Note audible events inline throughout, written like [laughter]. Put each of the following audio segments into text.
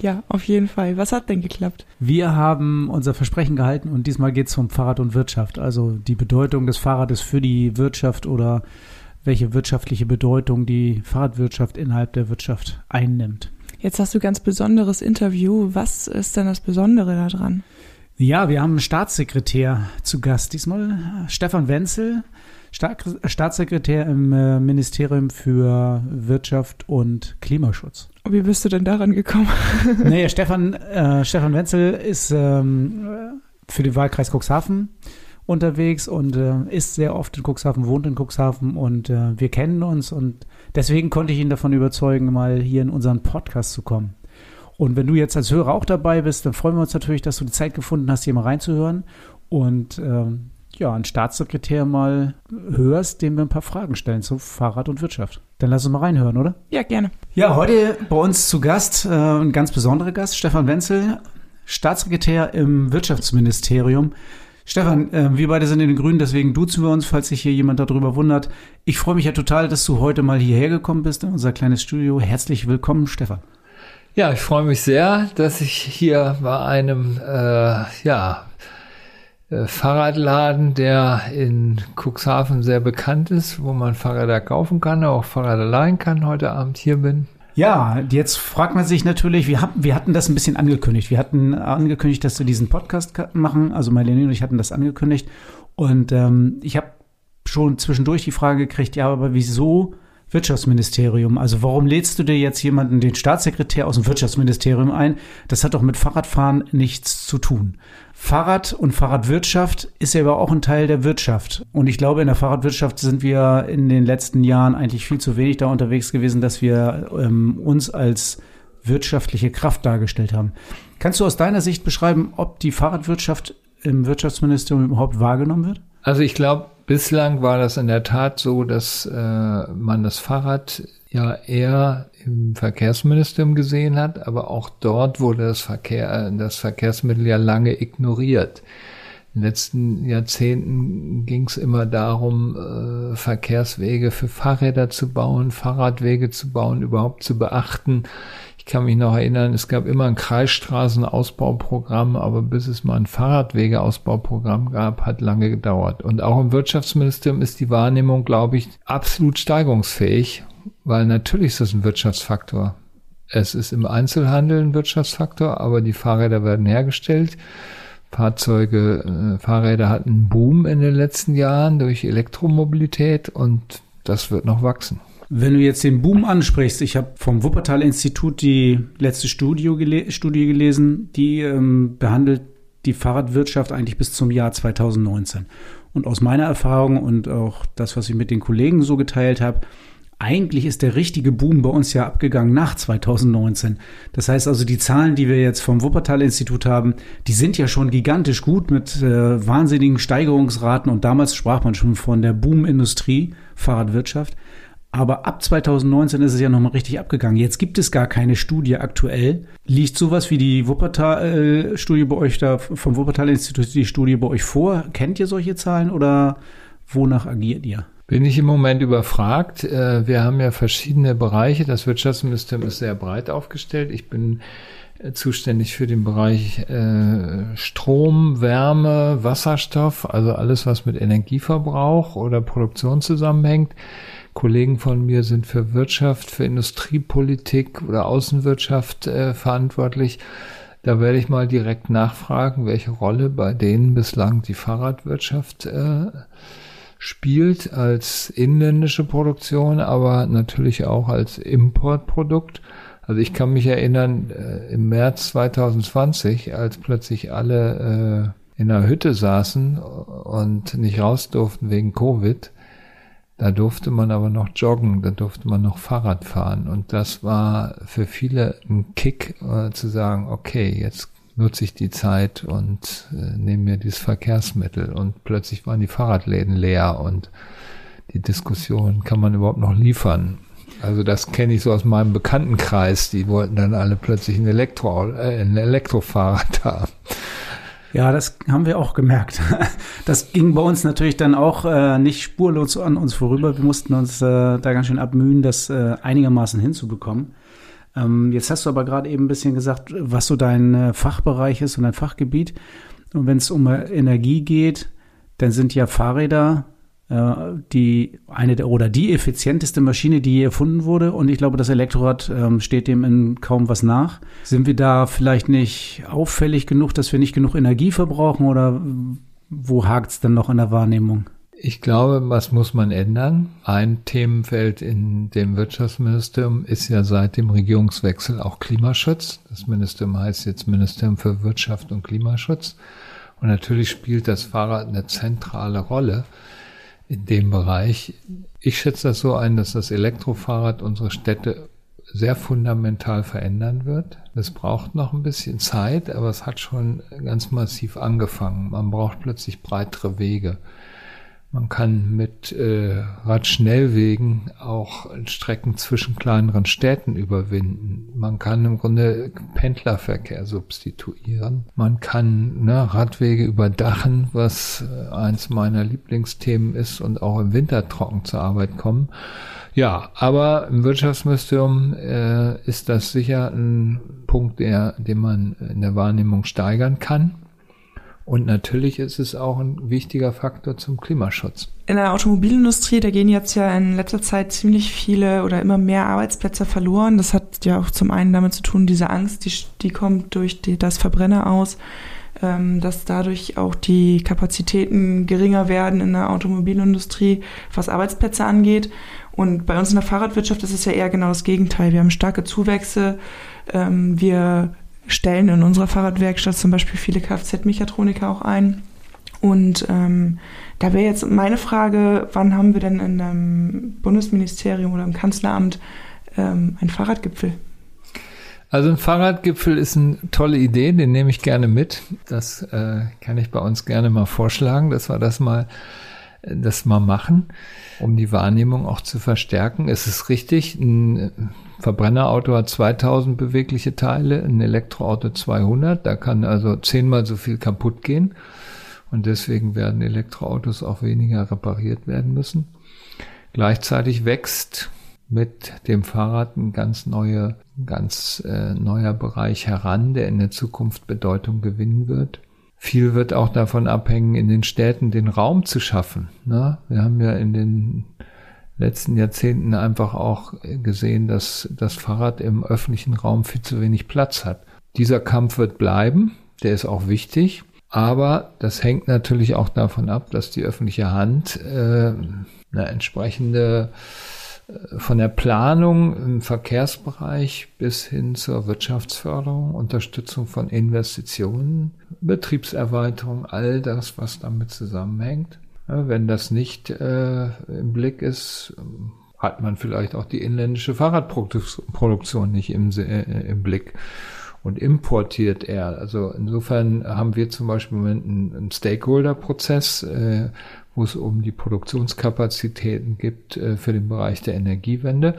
Ja, auf jeden Fall. Was hat denn geklappt? Wir haben unser Versprechen gehalten und diesmal geht es um Fahrrad und Wirtschaft. Also die Bedeutung des Fahrrades für die Wirtschaft oder welche wirtschaftliche Bedeutung die Fahrradwirtschaft innerhalb der Wirtschaft einnimmt. Jetzt hast du ganz besonderes Interview. Was ist denn das Besondere daran? Ja, wir haben einen Staatssekretär zu Gast. Diesmal Stefan Wenzel, Staatssekretär im äh, Ministerium für Wirtschaft und Klimaschutz. Wie bist du denn daran gekommen? [laughs] naja, Stefan, äh, Stefan Wenzel ist ähm, für den Wahlkreis Cuxhaven unterwegs und äh, ist sehr oft in Cuxhaven, wohnt in Cuxhaven und äh, wir kennen uns und deswegen konnte ich ihn davon überzeugen, mal hier in unseren Podcast zu kommen. Und wenn du jetzt als Hörer auch dabei bist, dann freuen wir uns natürlich, dass du die Zeit gefunden hast, hier mal reinzuhören. Und ähm, ja, einen Staatssekretär mal hörst, dem wir ein paar Fragen stellen zu Fahrrad und Wirtschaft. Dann lass uns mal reinhören, oder? Ja, gerne. Ja, heute bei uns zu Gast äh, ein ganz besonderer Gast, Stefan Wenzel, Staatssekretär im Wirtschaftsministerium. Stefan, äh, wir beide sind in den Grünen, deswegen duzen wir uns, falls sich hier jemand darüber wundert. Ich freue mich ja total, dass du heute mal hierher gekommen bist in unser kleines Studio. Herzlich willkommen, Stefan. Ja, ich freue mich sehr, dass ich hier bei einem äh, ja, Fahrradladen, der in Cuxhaven sehr bekannt ist, wo man Fahrräder kaufen kann, auch Fahrräder leihen kann, heute Abend hier bin. Ja, jetzt fragt man sich natürlich, wir, haben, wir hatten das ein bisschen angekündigt. Wir hatten angekündigt, dass wir diesen Podcast machen. Also Marlene und ich hatten das angekündigt. Und ähm, ich habe schon zwischendurch die Frage gekriegt, ja, aber wieso Wirtschaftsministerium. Also warum lädst du dir jetzt jemanden, den Staatssekretär aus dem Wirtschaftsministerium ein? Das hat doch mit Fahrradfahren nichts zu tun. Fahrrad und Fahrradwirtschaft ist ja aber auch ein Teil der Wirtschaft. Und ich glaube, in der Fahrradwirtschaft sind wir in den letzten Jahren eigentlich viel zu wenig da unterwegs gewesen, dass wir ähm, uns als wirtschaftliche Kraft dargestellt haben. Kannst du aus deiner Sicht beschreiben, ob die Fahrradwirtschaft im Wirtschaftsministerium überhaupt wahrgenommen wird? Also ich glaube, bislang war das in der Tat so, dass äh, man das Fahrrad ja eher im Verkehrsministerium gesehen hat, aber auch dort wurde das Verkehr, das Verkehrsmittel ja lange ignoriert. In den letzten Jahrzehnten ging es immer darum, äh, Verkehrswege für Fahrräder zu bauen, Fahrradwege zu bauen, überhaupt zu beachten kann mich noch erinnern, es gab immer ein Kreisstraßenausbauprogramm, aber bis es mal ein Fahrradwegeausbauprogramm gab, hat lange gedauert. Und auch im Wirtschaftsministerium ist die Wahrnehmung, glaube ich, absolut steigerungsfähig, weil natürlich ist das ein Wirtschaftsfaktor. Es ist im Einzelhandel ein Wirtschaftsfaktor, aber die Fahrräder werden hergestellt. Fahrzeuge, äh, Fahrräder hatten einen Boom in den letzten Jahren durch Elektromobilität und das wird noch wachsen. Wenn du jetzt den Boom ansprichst, ich habe vom Wuppertal-Institut die letzte Studie, gele Studie gelesen, die ähm, behandelt die Fahrradwirtschaft eigentlich bis zum Jahr 2019. Und aus meiner Erfahrung und auch das, was ich mit den Kollegen so geteilt habe, eigentlich ist der richtige Boom bei uns ja abgegangen nach 2019. Das heißt also, die Zahlen, die wir jetzt vom Wuppertal-Institut haben, die sind ja schon gigantisch gut mit äh, wahnsinnigen Steigerungsraten. Und damals sprach man schon von der Boom-Industrie, Fahrradwirtschaft. Aber ab 2019 ist es ja nochmal richtig abgegangen. Jetzt gibt es gar keine Studie aktuell. Liegt sowas wie die Wuppertal-Studie bei euch da, vom Wuppertal-Institut, die Studie bei euch vor? Kennt ihr solche Zahlen oder wonach agiert ihr? Bin ich im Moment überfragt. Äh, wir haben ja verschiedene Bereiche. Das Wirtschaftsministerium ist sehr breit aufgestellt. Ich bin äh, zuständig für den Bereich äh, Strom, Wärme, Wasserstoff, also alles, was mit Energieverbrauch oder Produktion zusammenhängt. Kollegen von mir sind für Wirtschaft, für Industriepolitik oder Außenwirtschaft äh, verantwortlich. Da werde ich mal direkt nachfragen, welche Rolle bei denen bislang die Fahrradwirtschaft äh, spielt als inländische Produktion, aber natürlich auch als Importprodukt. Also ich kann mich erinnern, äh, im März 2020, als plötzlich alle äh, in einer Hütte saßen und nicht raus durften wegen Covid, da durfte man aber noch joggen, da durfte man noch Fahrrad fahren. Und das war für viele ein Kick, äh, zu sagen, okay, jetzt nutze ich die Zeit und äh, nehme mir dieses Verkehrsmittel. Und plötzlich waren die Fahrradläden leer und die Diskussion, kann man überhaupt noch liefern? Also das kenne ich so aus meinem Bekanntenkreis. Die wollten dann alle plötzlich ein, Elektro, äh, ein Elektrofahrrad [laughs] haben. Ja, das haben wir auch gemerkt. [laughs] Das ging bei uns natürlich dann auch äh, nicht spurlos an uns vorüber. Wir mussten uns äh, da ganz schön abmühen, das äh, einigermaßen hinzubekommen. Ähm, jetzt hast du aber gerade eben ein bisschen gesagt, was so dein äh, Fachbereich ist und dein Fachgebiet. Und wenn es um äh, Energie geht, dann sind ja Fahrräder die eine der oder die effizienteste Maschine, die je erfunden wurde. Und ich glaube, das Elektrorad ähm, steht dem in kaum was nach. Sind wir da vielleicht nicht auffällig genug, dass wir nicht genug Energie verbrauchen oder wo hakt es dann noch in der Wahrnehmung? Ich glaube, was muss man ändern? Ein Themenfeld in dem Wirtschaftsministerium ist ja seit dem Regierungswechsel auch Klimaschutz. Das Ministerium heißt jetzt Ministerium für Wirtschaft und Klimaschutz. Und natürlich spielt das Fahrrad eine zentrale Rolle in dem Bereich. Ich schätze das so ein, dass das Elektrofahrrad unsere Städte sehr fundamental verändern wird. Es braucht noch ein bisschen Zeit, aber es hat schon ganz massiv angefangen. Man braucht plötzlich breitere Wege. Man kann mit äh, Radschnellwegen auch Strecken zwischen kleineren Städten überwinden. Man kann im Grunde Pendlerverkehr substituieren. Man kann ne, Radwege überdachen, was äh, eins meiner Lieblingsthemen ist und auch im Winter trocken zur Arbeit kommen. Ja, aber im Wirtschaftsministerium äh, ist das sicher ein Punkt, der, den man in der Wahrnehmung steigern kann. Und natürlich ist es auch ein wichtiger Faktor zum Klimaschutz. In der Automobilindustrie, da gehen jetzt ja in letzter Zeit ziemlich viele oder immer mehr Arbeitsplätze verloren. Das hat ja auch zum einen damit zu tun, diese Angst, die, die kommt durch die, das Verbrenner aus, ähm, dass dadurch auch die Kapazitäten geringer werden in der Automobilindustrie, was Arbeitsplätze angeht. Und bei uns in der Fahrradwirtschaft ist es ja eher genau das Gegenteil. Wir haben starke Zuwächse. Ähm, wir stellen in unserer Fahrradwerkstatt zum Beispiel viele Kfz-Mechatroniker auch ein. Und ähm, da wäre jetzt meine Frage, wann haben wir denn in einem Bundesministerium oder im Kanzleramt ähm, einen Fahrradgipfel? Also ein Fahrradgipfel ist eine tolle Idee, den nehme ich gerne mit. Das äh, kann ich bei uns gerne mal vorschlagen, dass wir das mal, das mal machen, um die Wahrnehmung auch zu verstärken. Es ist richtig, ein Verbrennerauto hat 2000 bewegliche Teile, ein Elektroauto 200. Da kann also zehnmal so viel kaputt gehen. Und deswegen werden Elektroautos auch weniger repariert werden müssen. Gleichzeitig wächst mit dem Fahrrad ein ganz neuer, ganz äh, neuer Bereich heran, der in der Zukunft Bedeutung gewinnen wird. Viel wird auch davon abhängen, in den Städten den Raum zu schaffen. Ne? Wir haben ja in den letzten Jahrzehnten einfach auch gesehen, dass das Fahrrad im öffentlichen Raum viel zu wenig Platz hat. Dieser Kampf wird bleiben, der ist auch wichtig, aber das hängt natürlich auch davon ab, dass die öffentliche Hand äh, eine entsprechende äh, von der Planung im Verkehrsbereich bis hin zur Wirtschaftsförderung, Unterstützung von Investitionen, Betriebserweiterung, all das, was damit zusammenhängt, wenn das nicht äh, im Blick ist, hat man vielleicht auch die inländische Fahrradproduktion nicht im, äh, im Blick und importiert er. Also insofern haben wir zum Beispiel im Moment einen, Stakeholder-Prozess, äh, wo es um die Produktionskapazitäten gibt äh, für den Bereich der Energiewende.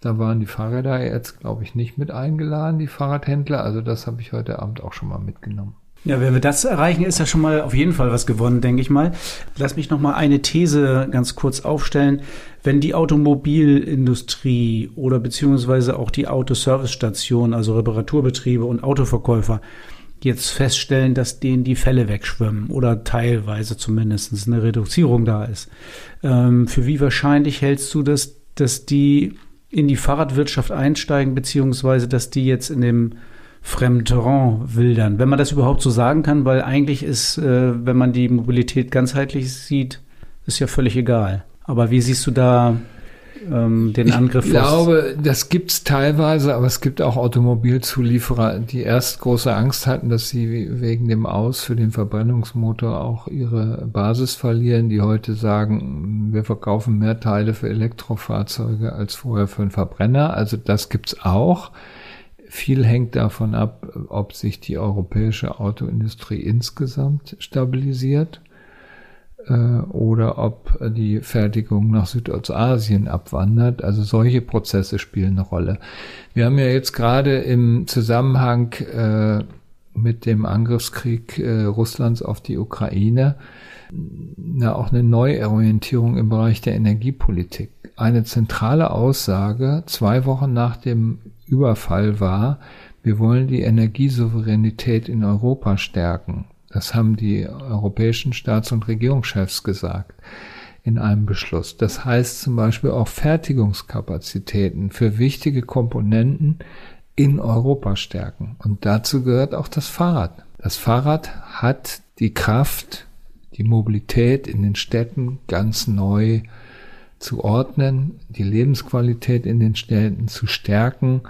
Da waren die Fahrräder jetzt, glaube ich, nicht mit eingeladen, die Fahrradhändler. Also das habe ich heute Abend auch schon mal mitgenommen. Ja, wenn wir das erreichen, ist ja schon mal auf jeden Fall was gewonnen, denke ich mal. Lass mich noch mal eine These ganz kurz aufstellen. Wenn die Automobilindustrie oder beziehungsweise auch die Autoservicestationen, also Reparaturbetriebe und Autoverkäufer jetzt feststellen, dass denen die Fälle wegschwimmen oder teilweise zumindest eine Reduzierung da ist. Ähm, für wie wahrscheinlich hältst du das, dass die in die Fahrradwirtschaft einsteigen, beziehungsweise dass die jetzt in dem Fremdterrain wildern, wenn man das überhaupt so sagen kann, weil eigentlich ist, äh, wenn man die Mobilität ganzheitlich sieht, ist ja völlig egal. Aber wie siehst du da ähm, den Angriff? Ich glaube, das gibt es teilweise, aber es gibt auch Automobilzulieferer, die erst große Angst hatten, dass sie wegen dem Aus für den Verbrennungsmotor auch ihre Basis verlieren, die heute sagen, wir verkaufen mehr Teile für Elektrofahrzeuge als vorher für einen Verbrenner. Also das gibt's auch. Viel hängt davon ab, ob sich die europäische Autoindustrie insgesamt stabilisiert. äh, oder ob die Fertigung nach Südostasien abwandert. Also solche Prozesse spielen eine Rolle. Wir haben ja jetzt gerade im Zusammenhang äh, mit dem Angriffskrieg äh, Russlands auf die Ukraine ja auch eine Neuorientierung im Bereich der Energiepolitik. Eine zentrale Aussage zwei Wochen nach dem Überfall war, wir wollen die Energiesouveränität in Europa stärken. Das haben die europäischen Staats- und Regierungschefs gesagt in einem Beschluss. Das heißt zum Beispiel auch Fertigungskapazitäten für wichtige Komponenten in Europa stärken. Und dazu gehört auch das Fahrrad. Das Fahrrad hat die Kraft, die Mobilität in den Städten ganz neu zu ordnen, die Lebensqualität in den Städten zu stärken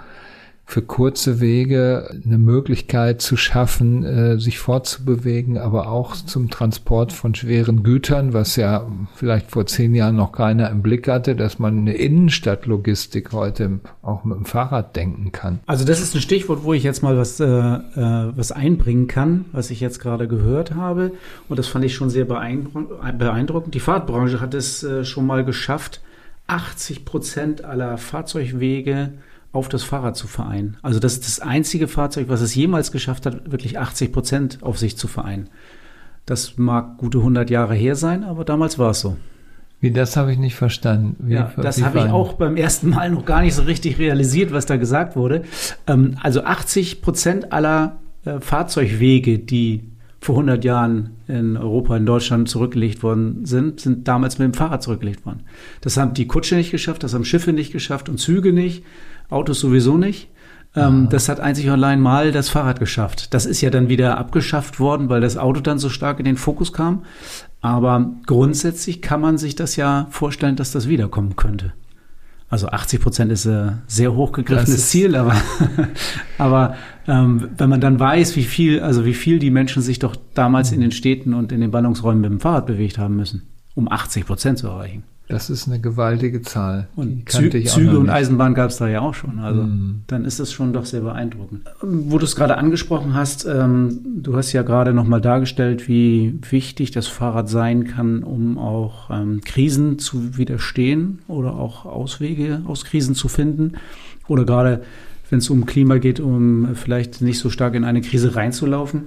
für kurze Wege eine Möglichkeit zu schaffen, äh, sich fortzubewegen, aber auch zum Transport von schweren Gütern, was ja vielleicht vor zehn Jahren noch keiner im Blick hatte, dass man eine Innenstadtlogistik heute auch mit dem Fahrrad denken kann. Also das ist ein Stichwort, wo ich jetzt mal was, äh, äh was einbringen kann, was ich jetzt gerade gehört habe. Und das fand ich schon sehr beeindruckend. Die Fahrtbranche hat es äh, schon mal geschafft, 80 Prozent aller Fahrzeugwege auf das Fahrrad zu vereinen. Also das ist das einzige Fahrzeug, was es jemals geschafft hat, wirklich 80 Prozent auf sich zu vereinen. Das mag gute 100 Jahre her sein, aber damals war es so. Wie, das habe ich nicht verstanden. Wie, ja, das habe ich auch beim ersten Mal noch gar nicht so richtig realisiert, was da gesagt wurde. Ähm, also 80 Prozent aller äh, Fahrzeugwege, die vor 100 Jahren in Europa, in Deutschland zurückgelegt worden sind, sind damals mit dem Fahrrad zurückgelegt worden. Das haben die Kutsche nicht geschafft, das haben Schiffe nicht geschafft und Züge nicht. Autos sowieso nicht. Ähm, das hat einzig und allein mal das Fahrrad geschafft. Das ist ja dann wieder abgeschafft worden, weil das Auto dann so stark in den Fokus kam. Aber grundsätzlich kann man sich das ja vorstellen, dass das wiederkommen könnte. Also 80 Prozent ist ein sehr hochgegriffenes Ziel, aber, [laughs] aber ähm, wenn man dann weiß, wie viel, also wie viel die Menschen sich doch damals in den Städten und in den Ballungsräumen mit dem Fahrrad bewegt haben müssen, um 80 Prozent zu erreichen. Das ist eine gewaltige Zahl. Und Zü Züge und Eisenbahn gab es da ja auch schon. Also mm. dann ist es schon doch sehr beeindruckend. Wo du es gerade angesprochen hast, ähm, du hast ja gerade nochmal dargestellt, wie wichtig das Fahrrad sein kann, um auch ähm, Krisen zu widerstehen oder auch Auswege aus Krisen zu finden. Oder gerade wenn es um Klima geht, um vielleicht nicht so stark in eine Krise reinzulaufen.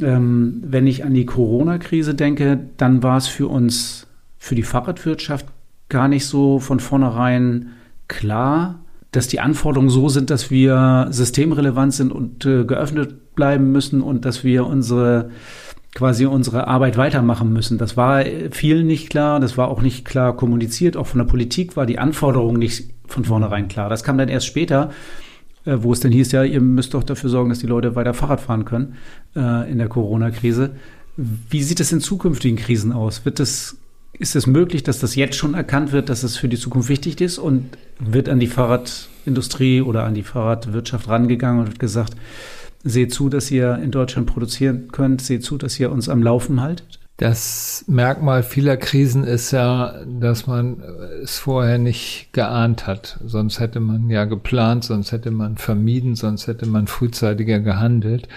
Ähm, wenn ich an die Corona-Krise denke, dann war es für uns für die Fahrradwirtschaft gar nicht so von vornherein klar, dass die Anforderungen so sind, dass wir systemrelevant sind und äh, geöffnet bleiben müssen und dass wir unsere quasi unsere Arbeit weitermachen müssen. Das war vielen nicht klar, das war auch nicht klar kommuniziert, auch von der Politik war die Anforderung nicht von vornherein klar. Das kam dann erst später, äh, wo es dann hieß, ja, ihr müsst doch dafür sorgen, dass die Leute weiter Fahrrad fahren können äh, in der Corona-Krise. Wie sieht es in zukünftigen Krisen aus? Wird es ist es möglich, dass das jetzt schon erkannt wird, dass es für die Zukunft wichtig ist und wird an die Fahrradindustrie oder an die Fahrradwirtschaft rangegangen und wird gesagt, seht zu, dass ihr in Deutschland produzieren könnt, seht zu, dass ihr uns am Laufen haltet? Das Merkmal vieler Krisen ist ja, dass man es vorher nicht geahnt hat. Sonst hätte man ja geplant, sonst hätte man vermieden, sonst hätte man frühzeitiger gehandelt.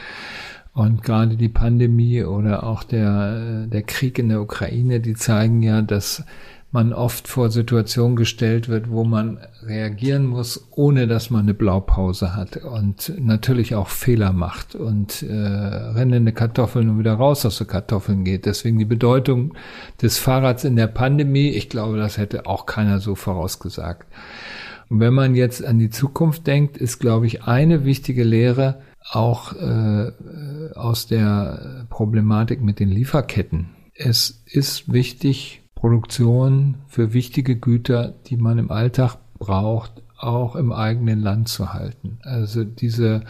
Und gerade die Pandemie oder auch der, der Krieg in der Ukraine, die zeigen ja, dass man oft vor Situationen gestellt wird, wo man reagieren muss, ohne dass man eine Blaupause hat und natürlich auch Fehler macht und äh, rennende Kartoffeln und wieder raus aus den Kartoffeln geht. Deswegen die Bedeutung des Fahrrads in der Pandemie, ich glaube, das hätte auch keiner so vorausgesagt. Und wenn man jetzt an die Zukunft denkt, ist, glaube ich, eine wichtige Lehre, auch äh, aus der Problematik mit den Lieferketten. Es ist wichtig, Produktion für wichtige Güter, die man im Alltag braucht, auch im eigenen Land zu halten. Also diese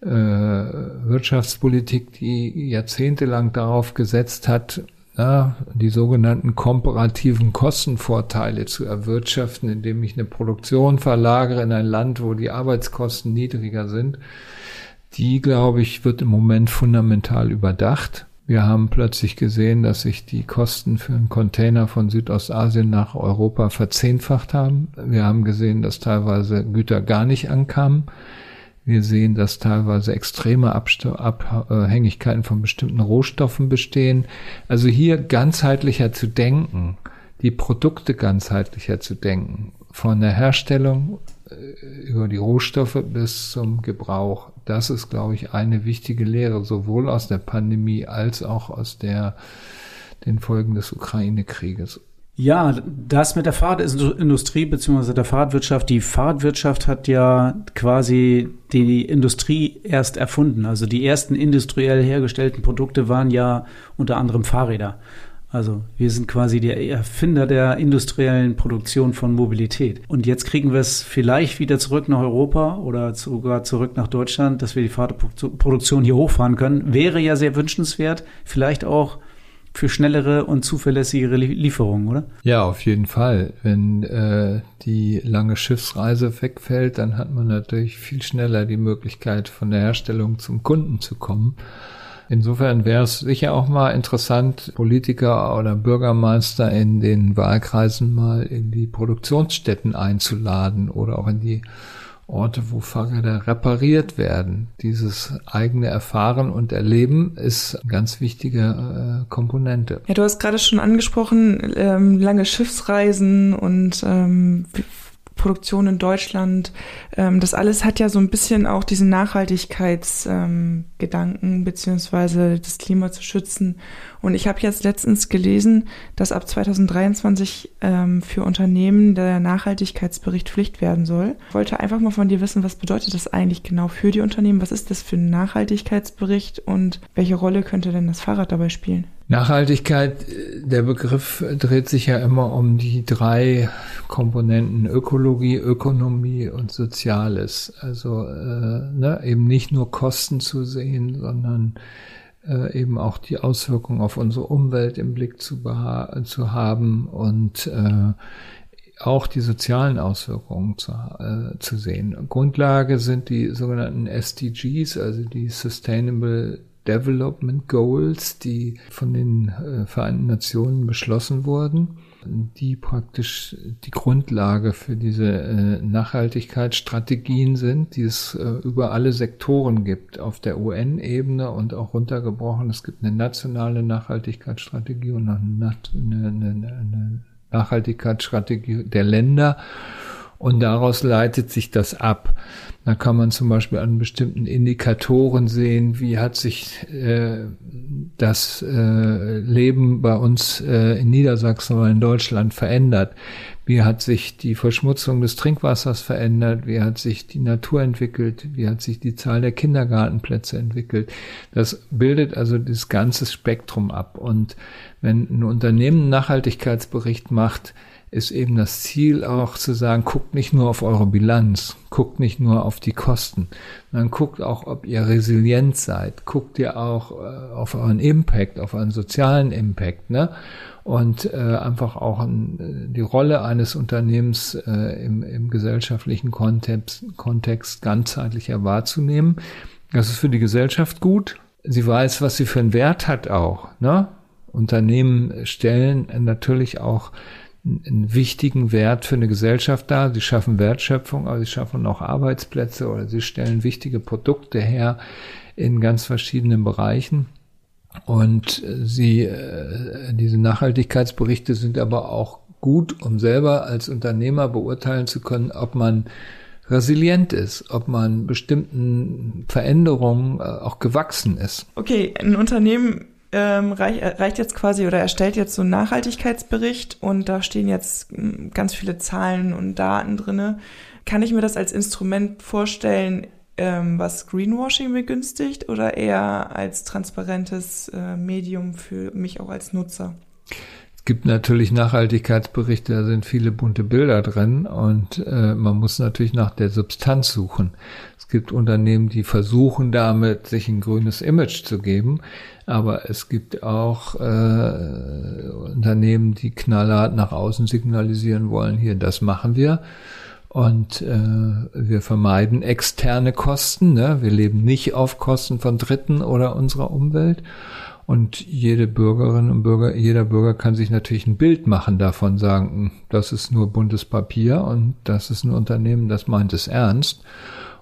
äh, Wirtschaftspolitik, die jahrzehntelang darauf gesetzt hat, na, die sogenannten komparativen Kostenvorteile zu erwirtschaften, indem ich eine Produktion verlagere in ein Land, wo die Arbeitskosten niedriger sind, die, glaube ich, wird im Moment fundamental überdacht. Wir haben plötzlich gesehen, dass sich die Kosten für einen Container von Südostasien nach Europa verzehnfacht haben. Wir haben gesehen, dass teilweise Güter gar nicht ankamen. Wir sehen, dass teilweise extreme Abhängigkeiten von bestimmten Rohstoffen bestehen. Also hier ganzheitlicher zu denken, die Produkte ganzheitlicher zu denken, von der Herstellung äh, über die Rohstoffe bis zum Gebrauch. Das ist, glaube ich, eine wichtige Lehre, sowohl aus der Pandemie als auch aus der, den Folgen des Ukraine-Krieges. Ja, das mit der Fahrradindustrie bzw. der Fahrradwirtschaft. Die Fahrradwirtschaft hat ja quasi die Industrie erst erfunden. Also die ersten industriell hergestellten Produkte waren ja unter anderem Fahrräder. Also wir sind quasi die Erfinder der industriellen Produktion von Mobilität. Und jetzt kriegen wir es vielleicht wieder zurück nach Europa oder sogar zurück nach Deutschland, dass wir die Fahrradproduktion hier hochfahren können. Wäre ja sehr wünschenswert. Vielleicht auch für schnellere und zuverlässigere Lieferungen, oder? Ja, auf jeden Fall. Wenn äh, die lange Schiffsreise wegfällt, dann hat man natürlich viel schneller die Möglichkeit, von der Herstellung zum Kunden zu kommen. Insofern wäre es sicher auch mal interessant, Politiker oder Bürgermeister in den Wahlkreisen mal in die Produktionsstätten einzuladen oder auch in die Orte, wo Fahrräder repariert werden. Dieses eigene Erfahren und Erleben ist eine ganz wichtige äh, Komponente. Ja, du hast gerade schon angesprochen, ähm, lange Schiffsreisen und ähm, Produktion in Deutschland. Ähm, das alles hat ja so ein bisschen auch diesen Nachhaltigkeitsgedanken, ähm, beziehungsweise das Klima zu schützen. Und ich habe jetzt letztens gelesen, dass ab 2023 ähm, für Unternehmen der Nachhaltigkeitsbericht Pflicht werden soll. Ich wollte einfach mal von dir wissen, was bedeutet das eigentlich genau für die Unternehmen? Was ist das für ein Nachhaltigkeitsbericht und welche Rolle könnte denn das Fahrrad dabei spielen? Nachhaltigkeit, der Begriff dreht sich ja immer um die drei Komponenten Ökologie, Ökonomie und Soziales. Also äh, ne, eben nicht nur Kosten zu sehen, sondern äh, eben auch die Auswirkungen auf unsere Umwelt im Blick zu, zu haben und äh, auch die sozialen Auswirkungen zu, äh, zu sehen. Grundlage sind die sogenannten SDGs, also die Sustainable Development Goals, die von den äh, Vereinten Nationen beschlossen wurden, die praktisch die Grundlage für diese äh, Nachhaltigkeitsstrategien sind, die es äh, über alle Sektoren gibt, auf der UN-Ebene und auch runtergebrochen. Es gibt eine nationale Nachhaltigkeitsstrategie und eine, Nachhaltigkeitsstrategie der Länder und daraus leitet sich das ab. Da kann man zum Beispiel an bestimmten Indikatoren sehen, wie hat sich äh, das äh, Leben bei uns äh, in Niedersachsen oder in Deutschland verändert. Wie hat sich die Verschmutzung des Trinkwassers verändert? Wie hat sich die Natur entwickelt? Wie hat sich die Zahl der Kindergartenplätze entwickelt? Das bildet also das ganze Spektrum ab. Und wenn ein Unternehmen einen Nachhaltigkeitsbericht macht, ist eben das Ziel auch zu sagen, guckt nicht nur auf eure Bilanz, guckt nicht nur auf die Kosten, sondern guckt auch, ob ihr resilient seid, guckt ihr auch äh, auf euren Impact, auf euren sozialen Impact, ne? Und äh, einfach auch an, die Rolle eines Unternehmens äh, im, im gesellschaftlichen Kontext, Kontext ganzheitlicher wahrzunehmen. Das ist für die Gesellschaft gut. Sie weiß, was sie für einen Wert hat auch. Ne? Unternehmen stellen natürlich auch einen wichtigen Wert für eine Gesellschaft dar. Sie schaffen Wertschöpfung, aber sie schaffen auch Arbeitsplätze oder sie stellen wichtige Produkte her in ganz verschiedenen Bereichen. Und sie, äh, diese Nachhaltigkeitsberichte sind aber auch gut, um selber als Unternehmer beurteilen zu können, ob man resilient ist, ob man bestimmten Veränderungen äh, auch gewachsen ist. Okay, ein Unternehmen ähm, reich, äh, reicht jetzt quasi oder erstellt jetzt so einen Nachhaltigkeitsbericht und da stehen jetzt hm, ganz viele Zahlen und Daten drinne. Kann ich mir das als Instrument vorstellen, ähm, was Greenwashing begünstigt oder eher als transparentes äh, Medium für mich auch als Nutzer? Es gibt natürlich Nachhaltigkeitsberichte, da sind viele bunte Bilder drin und äh, man muss natürlich nach der Substanz suchen. Es gibt Unternehmen, die versuchen damit, sich ein grünes Image zu geben, aber es gibt auch äh, Unternehmen, die knallhart nach außen signalisieren wollen, hier, das machen wir. Und äh, wir vermeiden externe Kosten. Ne? Wir leben nicht auf Kosten von Dritten oder unserer Umwelt. Und jede Bürgerin und Bürger, jeder Bürger kann sich natürlich ein Bild machen davon, sagen, hm, das ist nur buntes Papier und das ist ein Unternehmen, das meint es ernst.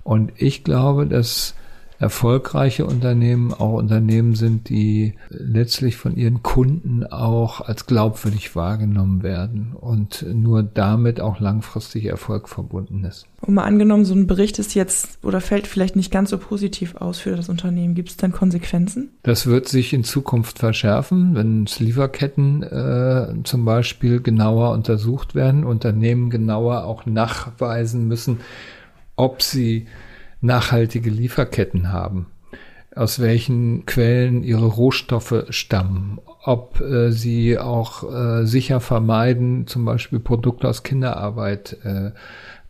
Und ich glaube, dass erfolgreiche Unternehmen auch Unternehmen sind, die letztlich von ihren Kunden auch als glaubwürdig wahrgenommen werden und nur damit auch langfristig Erfolg verbunden ist. Und mal angenommen, so ein Bericht ist jetzt oder fällt vielleicht nicht ganz so positiv aus für das Unternehmen. Gibt es dann Konsequenzen? Das wird sich in Zukunft verschärfen, wenn Lieferketten äh, zum Beispiel genauer untersucht werden, Unternehmen genauer auch nachweisen müssen, ob sie nachhaltige Lieferketten haben, aus welchen Quellen ihre Rohstoffe stammen, ob äh, sie auch äh, sicher vermeiden, zum Beispiel Produkte aus Kinderarbeit äh,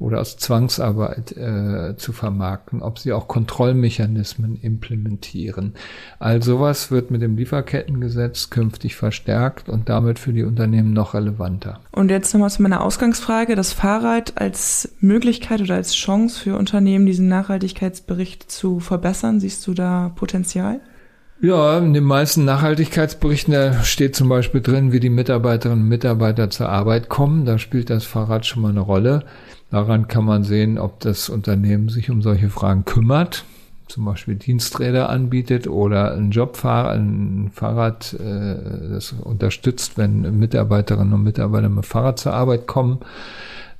oder aus Zwangsarbeit äh, zu vermarkten, ob sie auch Kontrollmechanismen implementieren. All sowas wird mit dem Lieferkettengesetz künftig verstärkt und damit für die Unternehmen noch relevanter. Und jetzt nochmal zu meiner Ausgangsfrage, das Fahrrad als Möglichkeit oder als Chance für Unternehmen, diesen Nachhaltigkeitsbericht zu verbessern, siehst du da Potenzial? Ja, in den meisten Nachhaltigkeitsberichten da steht zum Beispiel drin, wie die Mitarbeiterinnen und Mitarbeiter zur Arbeit kommen. Da spielt das Fahrrad schon mal eine Rolle. Daran kann man sehen, ob das Unternehmen sich um solche Fragen kümmert, zum Beispiel Diensträder anbietet oder ein Jobfahrer, ein Fahrrad, äh, das unterstützt, wenn Mitarbeiterinnen und Mitarbeiter mit Fahrrad zur Arbeit kommen.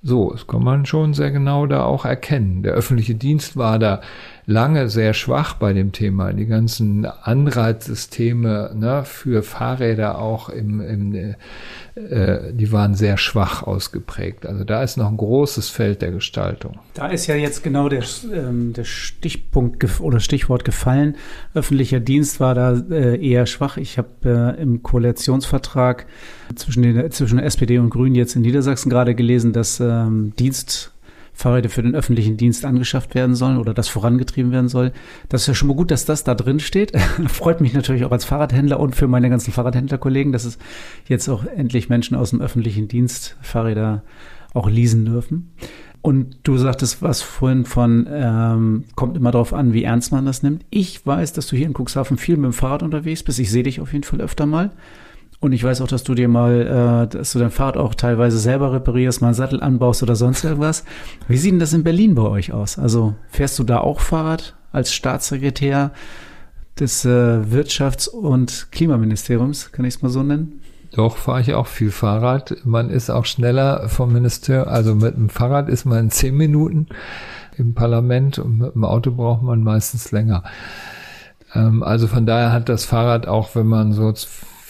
So, das kann man schon sehr genau da auch erkennen. Der öffentliche Dienst war da lange sehr schwach bei dem Thema. Die ganzen Anreizsysteme ne, für Fahrräder auch im, im äh, die waren sehr schwach ausgeprägt. Also da ist noch ein großes Feld der Gestaltung. Da ist ja jetzt genau der, ähm, der Stichpunkt oder Stichwort gefallen. Öffentlicher Dienst war da äh, eher schwach. Ich habe äh, im Koalitionsvertrag zwischen, den, zwischen SPD und Grünen jetzt in Niedersachsen gerade gelesen, dass ähm, Dienst Fahrräder für den öffentlichen Dienst angeschafft werden sollen oder das vorangetrieben werden soll. Das ist ja schon mal gut, dass das da drin steht. [laughs] Freut mich natürlich auch als Fahrradhändler und für meine ganzen Fahrradhändlerkollegen, dass es jetzt auch endlich Menschen aus dem öffentlichen Dienst Fahrräder auch leasen dürfen. Und du sagtest was vorhin von, ähm, kommt immer darauf an, wie ernst man das nimmt. Ich weiß, dass du hier in Cuxhaven viel mit dem Fahrrad unterwegs bist. Ich sehe dich auf jeden Fall öfter mal. Und ich weiß auch, dass du dir mal, äh, dass du dein Fahrrad auch teilweise selber reparierst, mal einen Sattel anbaust oder sonst irgendwas. Wie sieht denn das in Berlin bei euch aus? Also fährst du da auch Fahrrad als Staatssekretär des äh, Wirtschafts- und Klimaministeriums, kann ich es mal so nennen? Doch, fahre ich auch viel Fahrrad. Man ist auch schneller vom Ministerium, also mit dem Fahrrad ist man in zehn Minuten im Parlament und mit dem Auto braucht man meistens länger. Ähm, also von daher hat das Fahrrad auch, wenn man so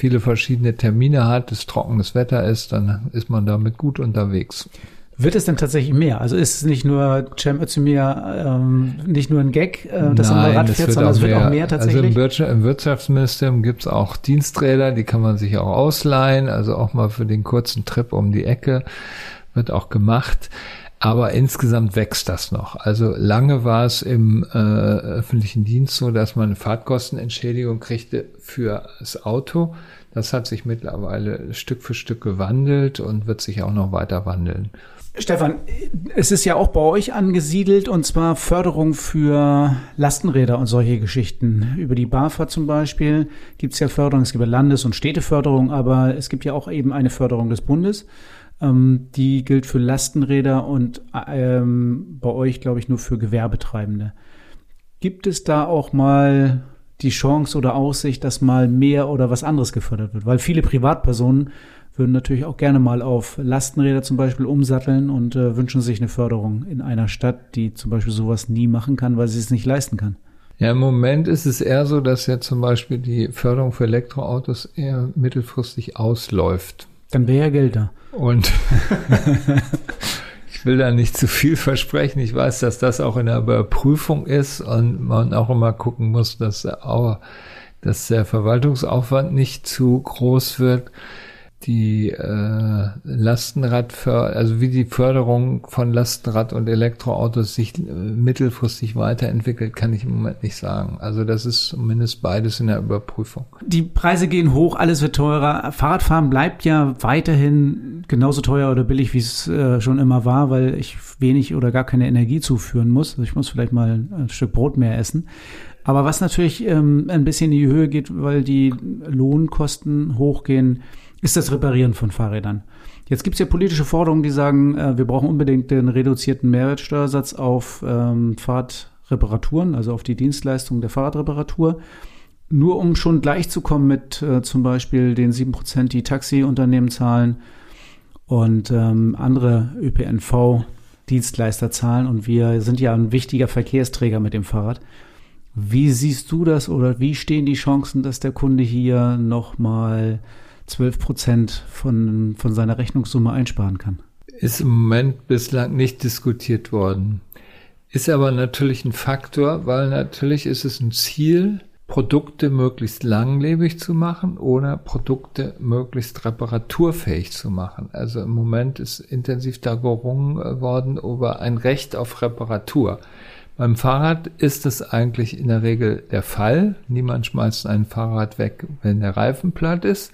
viele verschiedene Termine hat, es trockenes Wetter ist, dann ist man damit gut unterwegs. Wird es denn tatsächlich mehr? Also ist es nicht nur Cem Özdemir, ähm, nicht nur ein Gag, äh, das Nein, Rad fährt, sondern es wird auch mehr tatsächlich? Also im, Wirtschaft, im Wirtschaftsministerium gibt es auch Diensträder, die kann man sich auch ausleihen, also auch mal für den kurzen Trip um die Ecke wird auch gemacht. Aber insgesamt wächst das noch. Also lange war es im äh, öffentlichen Dienst so, dass man eine Fahrtkostenentschädigung kriegte für das Auto. Das hat sich mittlerweile Stück für Stück gewandelt und wird sich auch noch weiter wandeln. Stefan, es ist ja auch bei euch angesiedelt und zwar Förderung für Lastenräder und solche Geschichten. Über die BAFA zum Beispiel gibt es ja Förderung, es gibt ja Landes- und Städteförderung, aber es gibt ja auch eben eine Förderung des Bundes. Ähm, die gilt für Lastenräder und ähm, bei euch, glaube ich, nur für Gewerbetreibende. Gibt es da auch mal die Chance oder Aussicht, dass mal mehr oder was anderes gefördert wird? Weil viele Privatpersonen würden natürlich auch gerne mal auf Lastenräder zum Beispiel umsatteln und äh, wünschen sich eine Förderung in einer Stadt, die zum Beispiel sowas nie machen kann, weil sie es nicht leisten kann. Ja, im Moment ist es eher so, dass ja zum Beispiel die Förderung für Elektroautos eher mittelfristig ausläuft. Dann wäre ja Geld da. Und [laughs] ich will da nicht zu viel versprechen. Ich weiß, dass das auch in der Überprüfung ist und man auch immer gucken muss, dass, auch, dass der Verwaltungsaufwand nicht zu groß wird die äh, Lastenradförderung, also wie die Förderung von Lastenrad- und Elektroautos sich äh, mittelfristig weiterentwickelt, kann ich im Moment nicht sagen. Also das ist zumindest beides in der Überprüfung. Die Preise gehen hoch, alles wird teurer. Fahrradfahren bleibt ja weiterhin genauso teuer oder billig, wie es äh, schon immer war, weil ich wenig oder gar keine Energie zuführen muss. Also ich muss vielleicht mal ein Stück Brot mehr essen. Aber was natürlich ähm, ein bisschen in die Höhe geht, weil die Lohnkosten hochgehen, ist das Reparieren von Fahrrädern. Jetzt gibt es ja politische Forderungen, die sagen, äh, wir brauchen unbedingt den reduzierten Mehrwertsteuersatz auf ähm, Fahrradreparaturen, also auf die Dienstleistung der Fahrradreparatur. Nur um schon gleichzukommen mit äh, zum Beispiel den 7%, die Taxiunternehmen zahlen und ähm, andere ÖPNV-Dienstleister zahlen. Und wir sind ja ein wichtiger Verkehrsträger mit dem Fahrrad. Wie siehst du das oder wie stehen die Chancen, dass der Kunde hier nochmal 12 Prozent von, von seiner Rechnungssumme einsparen kann? Ist im Moment bislang nicht diskutiert worden. Ist aber natürlich ein Faktor, weil natürlich ist es ein Ziel, Produkte möglichst langlebig zu machen oder Produkte möglichst reparaturfähig zu machen. Also im Moment ist intensiv da gerungen worden über ein Recht auf Reparatur. Beim Fahrrad ist es eigentlich in der Regel der Fall. Niemand schmeißt ein Fahrrad weg, wenn der Reifen platt ist.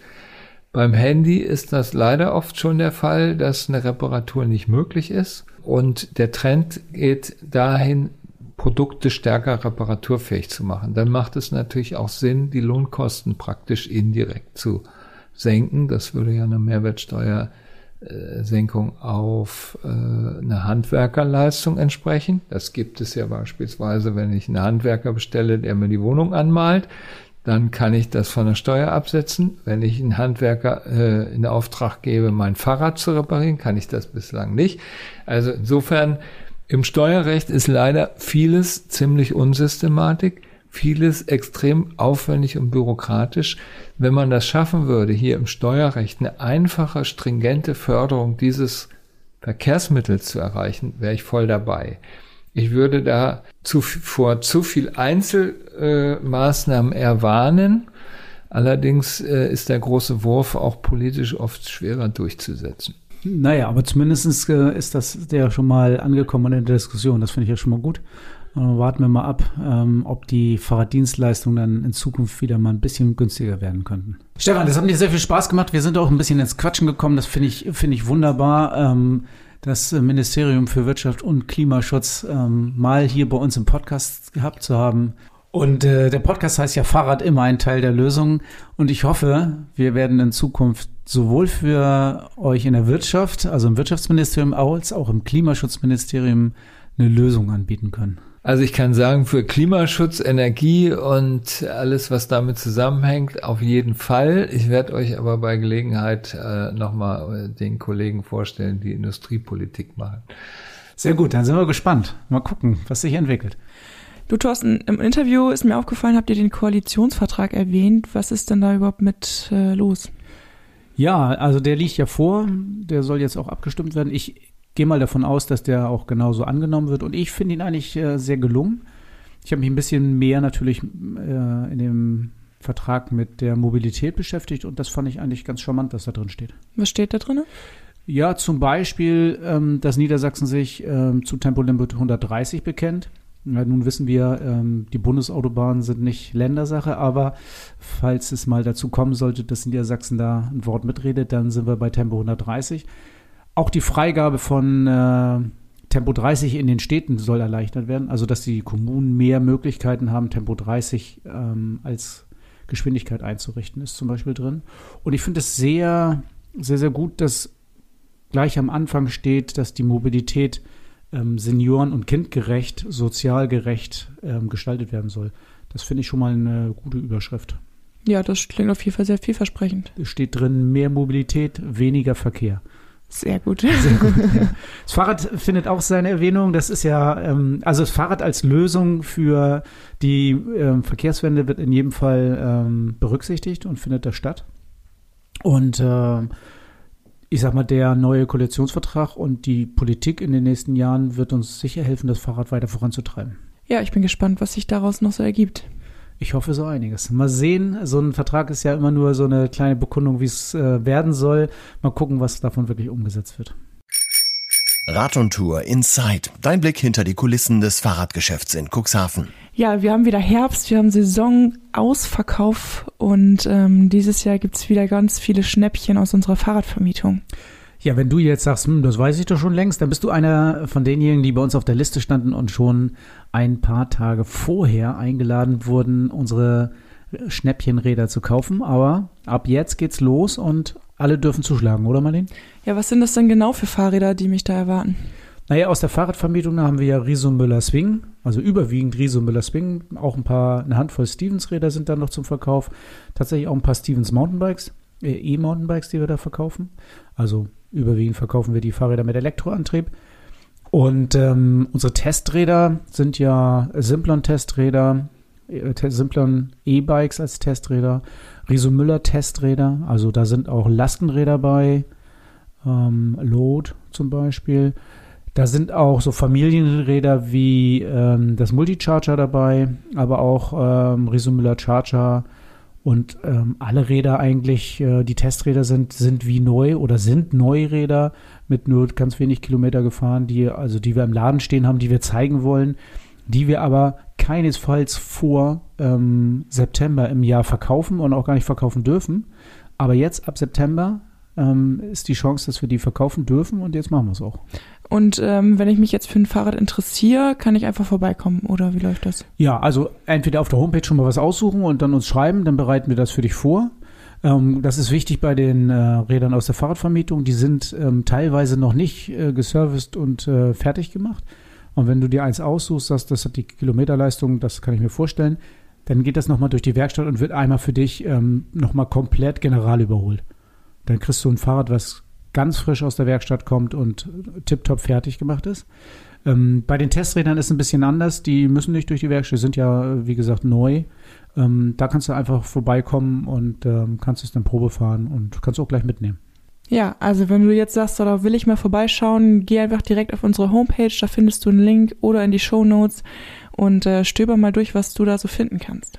Beim Handy ist das leider oft schon der Fall, dass eine Reparatur nicht möglich ist. Und der Trend geht dahin, Produkte stärker reparaturfähig zu machen. Dann macht es natürlich auch Sinn, die Lohnkosten praktisch indirekt zu senken. Das würde ja eine Mehrwertsteuersenkung auf äh, eine Handwerkerleistung entsprechen. Das gibt es ja beispielsweise, wenn ich einen Handwerker bestelle, der mir die Wohnung anmalt dann kann ich das von der Steuer absetzen. Wenn ich einen Handwerker äh, in Auftrag gebe, mein Fahrrad zu reparieren, kann ich das bislang nicht. Also insofern im Steuerrecht ist leider vieles ziemlich unsystematik, vieles extrem aufwendig und bürokratisch. Wenn man das schaffen würde, hier im Steuerrecht eine einfache, stringente Förderung dieses Verkehrsmittels zu erreichen, wäre ich voll dabei. Ich würde da zu, vor zu viel Einzelmaßnahmen äh, erwarnen. Allerdings äh, ist der große Wurf auch politisch oft schwerer durchzusetzen. Naja, aber zumindest äh, ist das ja schon mal angekommen in der Diskussion. Das finde ich ja schon mal gut. Und warten wir mal ab, ähm, ob die Fahrraddienstleistungen dann in Zukunft wieder mal ein bisschen günstiger werden könnten. Stefan, das hat mir sehr viel Spaß gemacht. Wir sind auch ein bisschen ins Quatschen gekommen. Das finde ich, finde ich wunderbar. Ähm, das Ministerium für Wirtschaft und Klimaschutz ähm, mal hier bei uns im Podcast gehabt zu haben. Und äh, der Podcast heißt ja Fahrrad immer ein Teil der Lösung. Und ich hoffe, wir werden in Zukunft sowohl für euch in der Wirtschaft, also im Wirtschaftsministerium, als auch im Klimaschutzministerium eine Lösung anbieten können. Also ich kann sagen, für Klimaschutz, Energie und alles, was damit zusammenhängt, auf jeden Fall. Ich werde euch aber bei Gelegenheit äh, nochmal äh, den Kollegen vorstellen, die Industriepolitik machen. Sehr gut, dann sind wir gespannt. Mal gucken, was sich entwickelt. Du, Thorsten, im Interview ist mir aufgefallen, habt ihr den Koalitionsvertrag erwähnt. Was ist denn da überhaupt mit äh, los? Ja, also der liegt ja vor. Der soll jetzt auch abgestimmt werden. Ich gehe mal davon aus, dass der auch genauso angenommen wird. Und ich finde ihn eigentlich äh, sehr gelungen. Ich habe mich ein bisschen mehr natürlich äh, in dem Vertrag mit der Mobilität beschäftigt und das fand ich eigentlich ganz charmant, was da drin steht. Was steht da drin? Ja, zum Beispiel, ähm, dass Niedersachsen sich ähm, zu Tempolimit 130 bekennt. Ja, nun wissen wir, ähm, die Bundesautobahnen sind nicht Ländersache, aber falls es mal dazu kommen sollte, dass Niedersachsen da ein Wort mitredet, dann sind wir bei Tempo 130. Auch die Freigabe von äh, Tempo 30 in den Städten soll erleichtert werden, also dass die Kommunen mehr Möglichkeiten haben, Tempo 30 ähm, als Geschwindigkeit einzurichten, ist zum Beispiel drin. Und ich finde es sehr, sehr, sehr gut, dass gleich am Anfang steht, dass die Mobilität ähm, senioren- und kindgerecht, sozial gerecht ähm, gestaltet werden soll. Das finde ich schon mal eine gute Überschrift. Ja, das klingt auf jeden Fall sehr vielversprechend. Es steht drin, mehr Mobilität, weniger Verkehr. Sehr gut. Sehr gut [laughs] ja. Das Fahrrad findet auch seine Erwähnung. Das ist ja, ähm, also das Fahrrad als Lösung für die ähm, Verkehrswende wird in jedem Fall ähm, berücksichtigt und findet da statt. Und äh, ich sag mal, der neue Koalitionsvertrag und die Politik in den nächsten Jahren wird uns sicher helfen, das Fahrrad weiter voranzutreiben. Ja, ich bin gespannt, was sich daraus noch so ergibt. Ich hoffe so einiges. Mal sehen, so ein Vertrag ist ja immer nur so eine kleine Bekundung, wie es äh, werden soll. Mal gucken, was davon wirklich umgesetzt wird. Rad und Tour Inside. Dein Blick hinter die Kulissen des Fahrradgeschäfts in Cuxhaven. Ja, wir haben wieder Herbst, wir haben Saisonausverkauf und ähm, dieses Jahr gibt es wieder ganz viele Schnäppchen aus unserer Fahrradvermietung. Ja, wenn du jetzt sagst, hm, das weiß ich doch schon längst, dann bist du einer von denjenigen, die bei uns auf der Liste standen und schon ein paar Tage vorher eingeladen wurden, unsere Schnäppchenräder zu kaufen. Aber ab jetzt geht's los und alle dürfen zuschlagen, oder Marlene? Ja, was sind das denn genau für Fahrräder, die mich da erwarten? Naja, aus der Fahrradvermietung haben wir ja Riso Müller Swing, also überwiegend Riso Müller Swing. Auch ein paar, eine Handvoll Stevens-Räder sind da noch zum Verkauf. Tatsächlich auch ein paar Stevens Mountainbikes, äh, E-Mountainbikes, die wir da verkaufen. Also überwiegend verkaufen wir die Fahrräder mit Elektroantrieb. Und ähm, unsere Testräder sind ja Simplon-Testräder, äh, Simplon E-Bikes als Testräder, Riso Müller Testräder, also da sind auch Lastenräder bei, ähm, Load zum Beispiel. Da sind auch so Familienräder wie ähm, das Multicharger dabei, aber auch ähm, Riso Müller Charger. Und ähm, alle Räder eigentlich, äh, die Testräder sind, sind wie neu oder sind Neuräder mit nur ganz wenig Kilometer gefahren, die, also die wir im Laden stehen haben, die wir zeigen wollen, die wir aber keinesfalls vor ähm, September im Jahr verkaufen und auch gar nicht verkaufen dürfen. Aber jetzt ab September ähm, ist die Chance, dass wir die verkaufen dürfen und jetzt machen wir es auch. Und ähm, wenn ich mich jetzt für ein Fahrrad interessiere, kann ich einfach vorbeikommen oder wie läuft das? Ja, also entweder auf der Homepage schon mal was aussuchen und dann uns schreiben, dann bereiten wir das für dich vor. Ähm, das ist wichtig bei den äh, Rädern aus der Fahrradvermietung. Die sind ähm, teilweise noch nicht äh, geserviced und äh, fertig gemacht. Und wenn du dir eins aussuchst, sagst, das hat die Kilometerleistung, das kann ich mir vorstellen, dann geht das nochmal durch die Werkstatt und wird einmal für dich ähm, nochmal komplett general überholt. Dann kriegst du ein Fahrrad, was ganz frisch aus der Werkstatt kommt und tiptop fertig gemacht ist. Ähm, bei den Testrädern ist es ein bisschen anders. Die müssen nicht durch die Werkstatt, sind ja, wie gesagt, neu. Ähm, da kannst du einfach vorbeikommen und ähm, kannst es dann Probe fahren und kannst auch gleich mitnehmen. Ja, also wenn du jetzt sagst, oder will ich mal vorbeischauen, geh einfach direkt auf unsere Homepage, da findest du einen Link oder in die Show Notes und äh, stöber mal durch, was du da so finden kannst.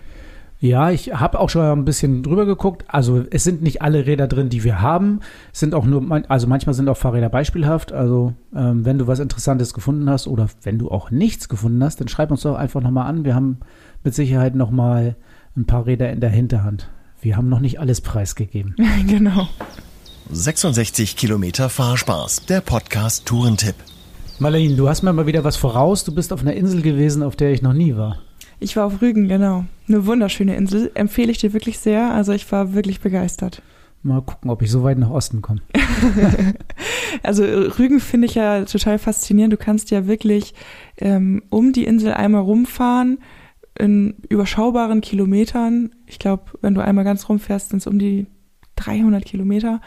Ja, ich habe auch schon ein bisschen drüber geguckt. Also es sind nicht alle Räder drin, die wir haben. Es sind auch nur, also manchmal sind auch Fahrräder beispielhaft. Also ähm, wenn du was Interessantes gefunden hast oder wenn du auch nichts gefunden hast, dann schreib uns doch einfach nochmal an. Wir haben mit Sicherheit nochmal ein paar Räder in der Hinterhand. Wir haben noch nicht alles preisgegeben. [laughs] genau. 66 Kilometer Fahrspaß, der Podcast Tourentipp. Marlene, du hast mir mal wieder was voraus. Du bist auf einer Insel gewesen, auf der ich noch nie war. Ich war auf Rügen, genau. Eine wunderschöne Insel. Empfehle ich dir wirklich sehr. Also ich war wirklich begeistert. Mal gucken, ob ich so weit nach Osten komme. [laughs] also Rügen finde ich ja total faszinierend. Du kannst ja wirklich ähm, um die Insel einmal rumfahren in überschaubaren Kilometern. Ich glaube, wenn du einmal ganz rumfährst, sind es um die 300 Kilometer.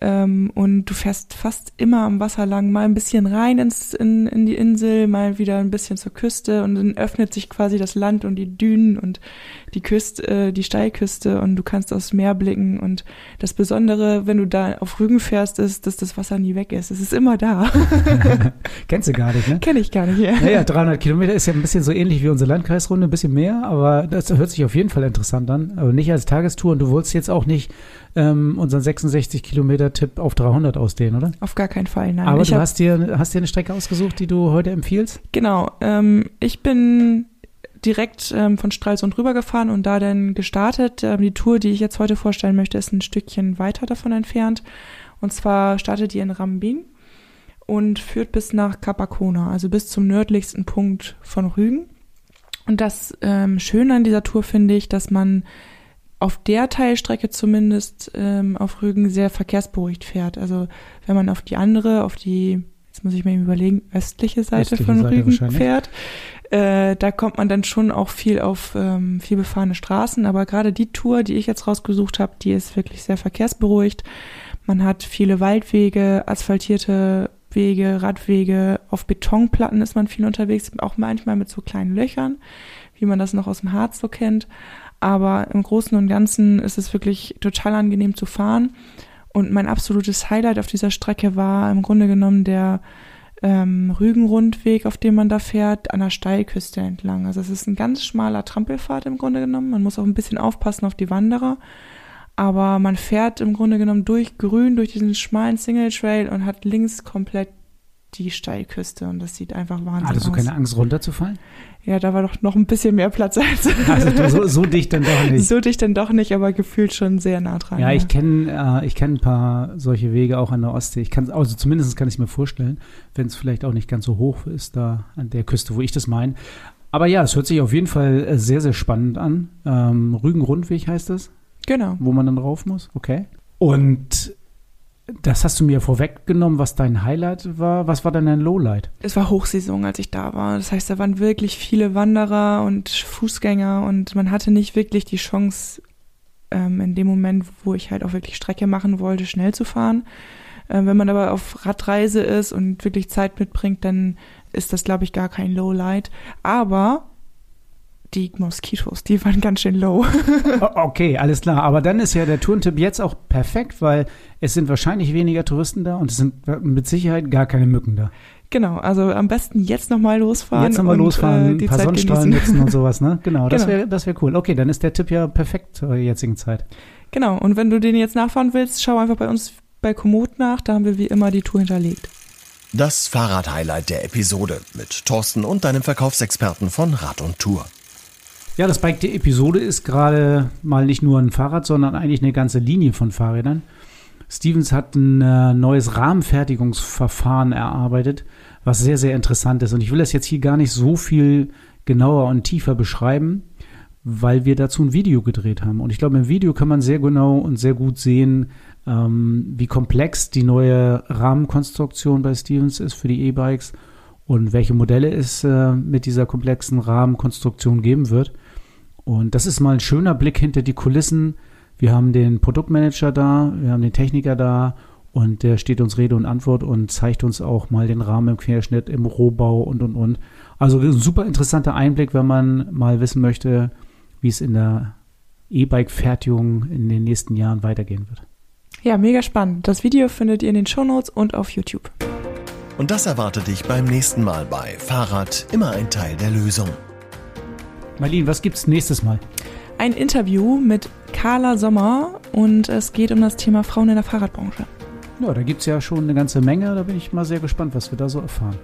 Ähm, und du fährst fast immer am Wasser lang, mal ein bisschen rein ins, in, in die Insel, mal wieder ein bisschen zur Küste und dann öffnet sich quasi das Land und die Dünen und die Küste, äh, die Steilküste und du kannst aufs Meer blicken. Und das Besondere, wenn du da auf Rügen fährst, ist, dass das Wasser nie weg ist. Es ist immer da. [laughs] Kennst du gar nicht, ne? Kenn ich gar nicht, ja. Naja, 300 Kilometer ist ja ein bisschen so ähnlich wie unsere Landkreisrunde, ein bisschen mehr, aber das hört sich auf jeden Fall interessant an. Aber nicht als Tagestour und du wolltest jetzt auch nicht ähm, unseren 66 Kilometer Tipp auf 300 ausdehnen, oder? Auf gar keinen Fall, nein. Aber ich du hast dir, hast dir eine Strecke ausgesucht, die du heute empfiehlst? Genau. Ähm, ich bin direkt ähm, von Stralsund rübergefahren und da dann gestartet. Ähm, die Tour, die ich jetzt heute vorstellen möchte, ist ein Stückchen weiter davon entfernt. Und zwar startet die in Rambin und führt bis nach Capacona, also bis zum nördlichsten Punkt von Rügen. Und das ähm, Schöne an dieser Tour finde ich, dass man auf der Teilstrecke zumindest ähm, auf Rügen sehr verkehrsberuhigt fährt. Also wenn man auf die andere, auf die, jetzt muss ich mir überlegen, östliche Seite östliche von Seite Rügen fährt, äh, da kommt man dann schon auch viel auf ähm, viel befahrene Straßen. Aber gerade die Tour, die ich jetzt rausgesucht habe, die ist wirklich sehr verkehrsberuhigt. Man hat viele Waldwege, asphaltierte Wege, Radwege, auf Betonplatten ist man viel unterwegs, auch manchmal mit so kleinen Löchern, wie man das noch aus dem Harz so kennt. Aber im Großen und Ganzen ist es wirklich total angenehm zu fahren. Und mein absolutes Highlight auf dieser Strecke war im Grunde genommen der ähm, Rügenrundweg, auf dem man da fährt, an der Steilküste entlang. Also es ist ein ganz schmaler Trampelpfad im Grunde genommen. Man muss auch ein bisschen aufpassen auf die Wanderer. Aber man fährt im Grunde genommen durch Grün, durch diesen schmalen Single Trail und hat links komplett die Steilküste und das sieht einfach wahnsinnig aus. Hattest du keine Angst runterzufallen? Ja, da war doch noch ein bisschen mehr Platz als. [laughs] Also so, so dicht dann doch nicht. So dicht dann doch nicht, aber gefühlt schon sehr nah dran. Ja, ja. ich kenne äh, ich kenn ein paar solche Wege auch an der Ostsee. Ich kann also zumindest kann ich mir vorstellen, wenn es vielleicht auch nicht ganz so hoch ist da an der Küste, wo ich das meine. Aber ja, es hört sich auf jeden Fall äh, sehr, sehr spannend an. Ähm, Rügen-Rundweg heißt das, Genau. wo man dann rauf muss. Okay. Und das hast du mir vorweggenommen, was dein Highlight war. Was war denn dein Lowlight? Es war Hochsaison, als ich da war. Das heißt, da waren wirklich viele Wanderer und Fußgänger und man hatte nicht wirklich die Chance, ähm, in dem Moment, wo ich halt auch wirklich Strecke machen wollte, schnell zu fahren. Ähm, wenn man aber auf Radreise ist und wirklich Zeit mitbringt, dann ist das, glaube ich, gar kein Lowlight. Aber die Moskitos, die waren ganz schön low. [laughs] O- Okay, alles klar. Aber dann ist ja der Tourentipp jetzt auch perfekt, weil es sind wahrscheinlich weniger Touristen da und es sind mit Sicherheit gar keine Mücken da. genau, also am besten jetzt nochmal losfahren. Jetzt nochmal und, losfahren, äh, ein die paar Zeit Sonnenstrahlen nutzen und sowas, ne? [laughs] Genau, das Genau. wäre das wär cool. Okay, dann ist der Tipp ja perfekt zur jetzigen Zeit. Genau, und wenn du den jetzt nachfahren willst, schau einfach bei uns bei Komoot nach, da haben wir wie immer die Tour hinterlegt. Das Fahrrad-Highlight der Episode mit Thorsten und deinem Verkaufsexperten von Rad und Tour. Ja, das Bike der Episode ist gerade mal nicht nur ein Fahrrad, sondern eigentlich eine ganze Linie von Fahrrädern. Stevens hat ein äh, neues Rahmenfertigungsverfahren erarbeitet, was sehr, sehr interessant ist. Und ich will das jetzt hier gar nicht so viel genauer und tiefer beschreiben, weil wir dazu ein Video gedreht haben. Und ich glaube, im Video kann man sehr genau und sehr gut sehen, ähm, wie komplex die neue Rahmenkonstruktion bei Stevens ist für die E-Bikes und welche Modelle es äh, mit dieser komplexen Rahmenkonstruktion geben wird. Und das ist mal ein schöner Blick hinter die Kulissen. Wir haben den Produktmanager da, wir haben den Techniker da und der steht uns Rede und Antwort und zeigt uns auch mal den Rahmen im Querschnitt, im Rohbau und und und. Also ein super interessanter Einblick, wenn man mal wissen möchte, wie es in der E-Bike-Fertigung in den nächsten Jahren weitergehen wird. Ja, mega spannend. Das Video findet ihr in den Shownotes und auf YouTube. Und das erwartet dich beim nächsten Mal bei Fahrrad immer ein Teil der Lösung. Marlene, was gibt's nächstes Mal? Ein Interview mit Carla Sommer und es geht um das Thema Frauen in der Fahrradbranche. Ja, da gibt's ja schon eine ganze Menge. Da bin ich mal sehr gespannt, was wir da so erfahren.